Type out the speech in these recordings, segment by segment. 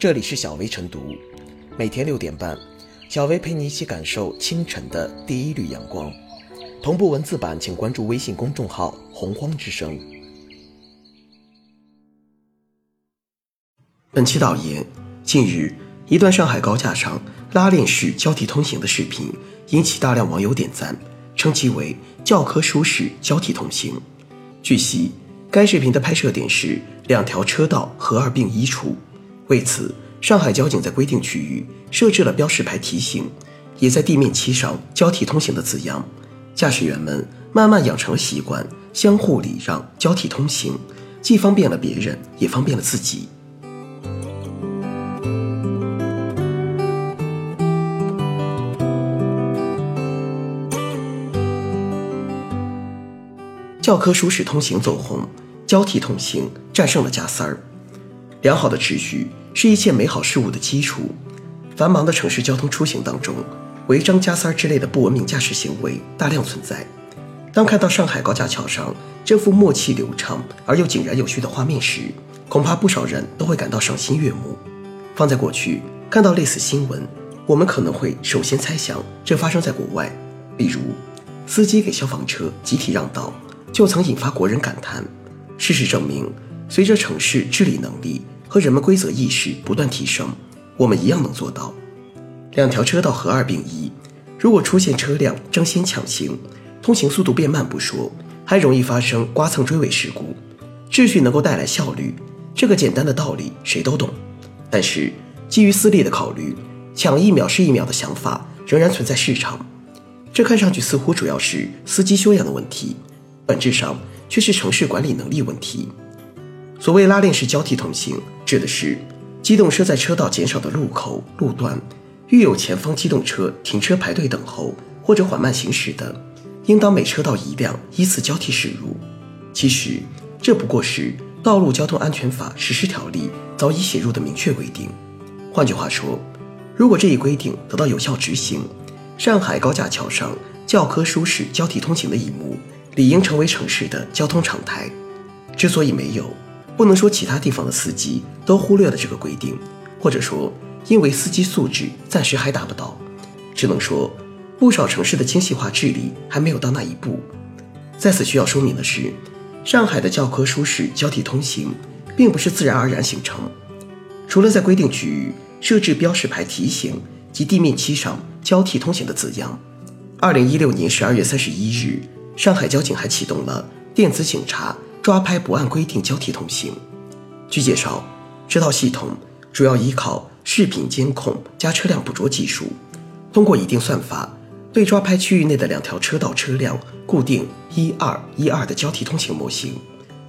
这里是小薇晨读，每天六点半，小薇陪你一起感受清晨的第一缕阳光。同步文字版，请关注微信公众号“洪荒之声”。本期导言：近日，一段上海高架上拉链式交替通行的视频引起大量网友点赞，称其为“教科书式交替通行”。据悉，该视频的拍摄点是两条车道合二并一处。为此，上海交警在规定区域设置了标识牌提醒，也在地面漆上“交替通行”的字样。驾驶员们慢慢养成了习惯，相互礼让、交替通行，既方便了别人，也方便了自己。教科书式通行走红，交替通行战胜了加塞儿。良好的秩序是一切美好事物的基础。繁忙的城市交通出行当中，违章加塞儿之类的不文明驾驶行为大量存在。当看到上海高架桥上这幅默契流畅而又井然有序的画面时，恐怕不少人都会感到赏心悦目。放在过去，看到类似新闻，我们可能会首先猜想这发生在国外，比如司机给消防车集体让道，就曾引发国人感叹。事实证明。随着城市治理能力和人们规则意识不断提升，我们一样能做到。两条车道合二并一，如果出现车辆争先抢行，通行速度变慢不说，还容易发生刮蹭追尾事故。秩序能够带来效率，这个简单的道理谁都懂。但是基于私利的考虑，抢一秒是一秒的想法仍然存在市场。这看上去似乎主要是司机修养的问题，本质上却是城市管理能力问题。所谓拉链式交替通行，指的是机动车在车道减少的路口路段，遇有前方机动车停车排队等候或者缓慢行驶的，应当每车道一辆依次交替驶入。其实，这不过是《道路交通安全法实施条例》早已写入的明确规定。换句话说，如果这一规定得到有效执行，上海高架桥上教科书式交替通行的一幕，理应成为城市的交通常态。之所以没有，不能说其他地方的司机都忽略了这个规定，或者说因为司机素质暂时还达不到，只能说不少城市的精细化治理还没有到那一步。在此需要说明的是，上海的教科书式交替通行并不是自然而然形成，除了在规定区域设置标识牌提醒及地面漆上交替通行的字样。二零一六年十二月三十一日，上海交警还启动了电子警察。抓拍不按规定交替通行。据介绍，这套系统主要依靠视频监控加车辆捕捉技术，通过一定算法，对抓拍区域内的两条车道车辆固定一二一二的交替通行模型。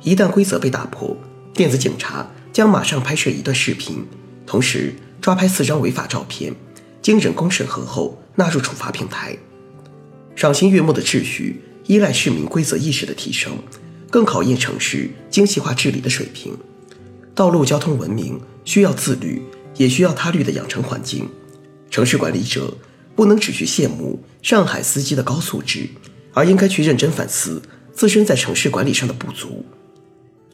一旦规则被打破，电子警察将马上拍摄一段视频，同时抓拍四张违法照片，经人工审核后纳入处罚平台。赏心悦目的秩序依赖市民规则意识的提升。更考验城市精细化治理的水平。道路交通文明需要自律，也需要他律的养成环境。城市管理者不能只去羡慕上海司机的高素质，而应该去认真反思自身在城市管理上的不足。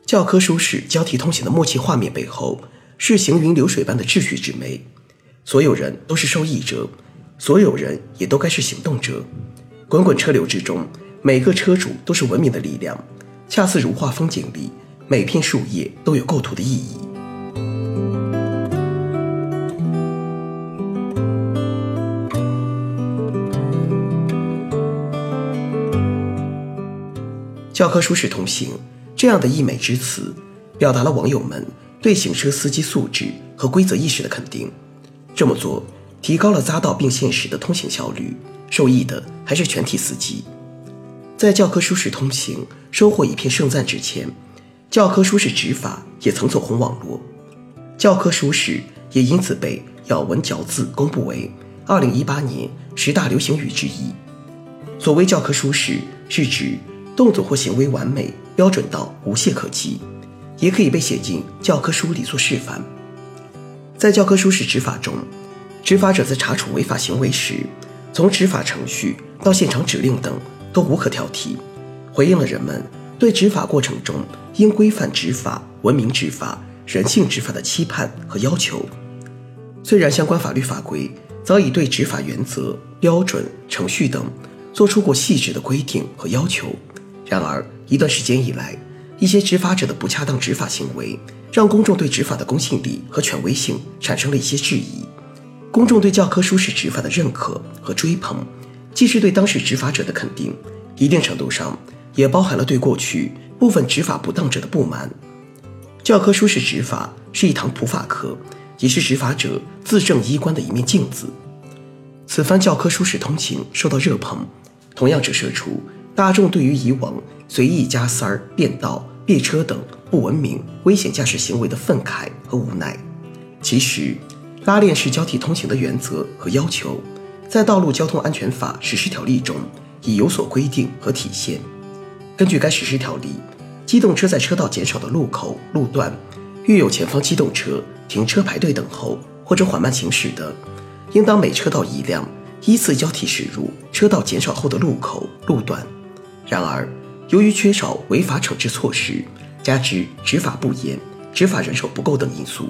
教科书式交替通行的默契画面背后，是行云流水般的秩序之美。所有人都是受益者，所有人也都该是行动者。滚滚车流之中，每个车主都是文明的力量。恰似如画风景里，每片树叶都有构图的意义。教科书式通行这样的溢美之词，表达了网友们对行车司机素质和规则意识的肯定。这么做提高了匝道并线时的通行效率，受益的还是全体司机。在教科书式通行收获一片盛赞之前，教科书式执法也曾走红网络，教科书式也因此被咬文嚼字公布为2018年十大流行语之一。所谓教科书式，是指动作或行为完美标准到无懈可击，也可以被写进教科书里做示范。在教科书式执法中，执法者在查处违法行为时，从执法程序到现场指令等。都无可挑剔，回应了人们对执法过程中应规范执法、文明执法、人性执法的期盼和要求，虽然相关法律法规早已对执法原则、标准、程序等做出过细致的规定和要求，然而一段时间以来，一些执法者的不恰当执法行为，让公众对执法的公信力和权威性产生了一些质疑。公众对教科书式执法的认可和追捧，既是对当时执法者的肯定，一定程度上也包含了对过去部分执法不当者的不满。教科书式执法是一堂普法课，也是执法者自正衣冠的一面镜子。此番教科书式通行受到热捧，同样折射出大众对于以往随意加塞儿、变道、别车等不文明、危险驾驶行为的愤慨和无奈。其实，拉链式交替通行的原则和要求，在《道路交通安全法实施条例》中已有所规定和体现。根据该实施条例，机动车在车道减少的路口、路段，遇有前方机动车停车排队等候或者缓慢行驶的，应当每车道一辆，依次交替驶入车道减少后的路口、路段。然而，由于缺少违法惩治措施，加之执法不严、执法人手不够等因素，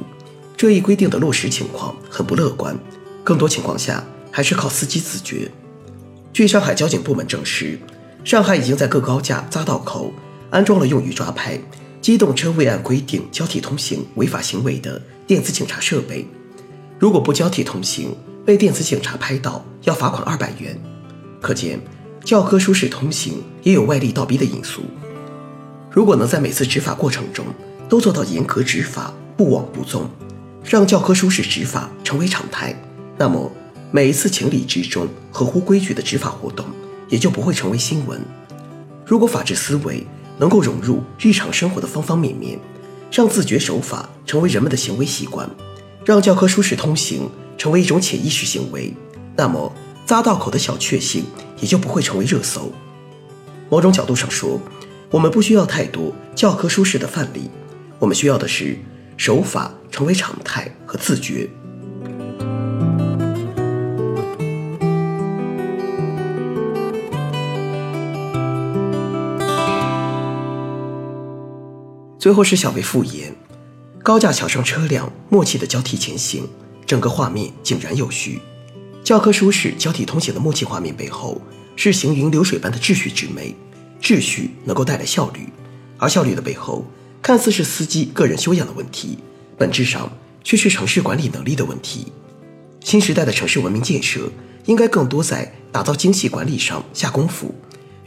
这一规定的落实情况很不乐观。更多情况下还是靠司机自觉。据上海交警部门证实，上海已经在各高架匝道口安装了用于抓拍机动车未按规定交替通行违法行为的电子警察设备。如果不交替通行，被电子警察拍到，要罚款二百元。可见。教科书式通行也有外力倒逼的因素。如果能在每次执法过程中都做到严格执法、不枉不纵，让教科书式执法成为常态，那么每一次情理之中、合乎规矩的执法活动也就不会成为新闻。如果法治思维能够融入日常生活的方方面面，让自觉守法成为人们的行为习惯，让教科书式通行成为一种潜意识行为，那么。匝道口的小确幸也就不会成为热搜。某种角度上说，我们不需要太多教科书式的范例，我们需要的是守法成为常态和自觉。最后是小薇复言：高架桥上车辆默契的交替前行，整个画面井然有序。教科书式交替通行的默契画面背后，是行云流水般的秩序之美。秩序能够带来效率，而效率的背后，看似是司机个人修养的问题，本质上却是城市管理能力的问题。新时代的城市文明建设，应该更多在打造精细管理上下功夫，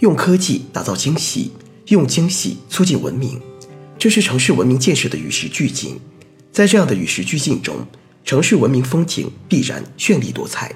用科技打造精细，用精细促进文明。这是城市文明建设的与时俱进。在这样的与时俱进中，城市文明风景必然绚丽多彩。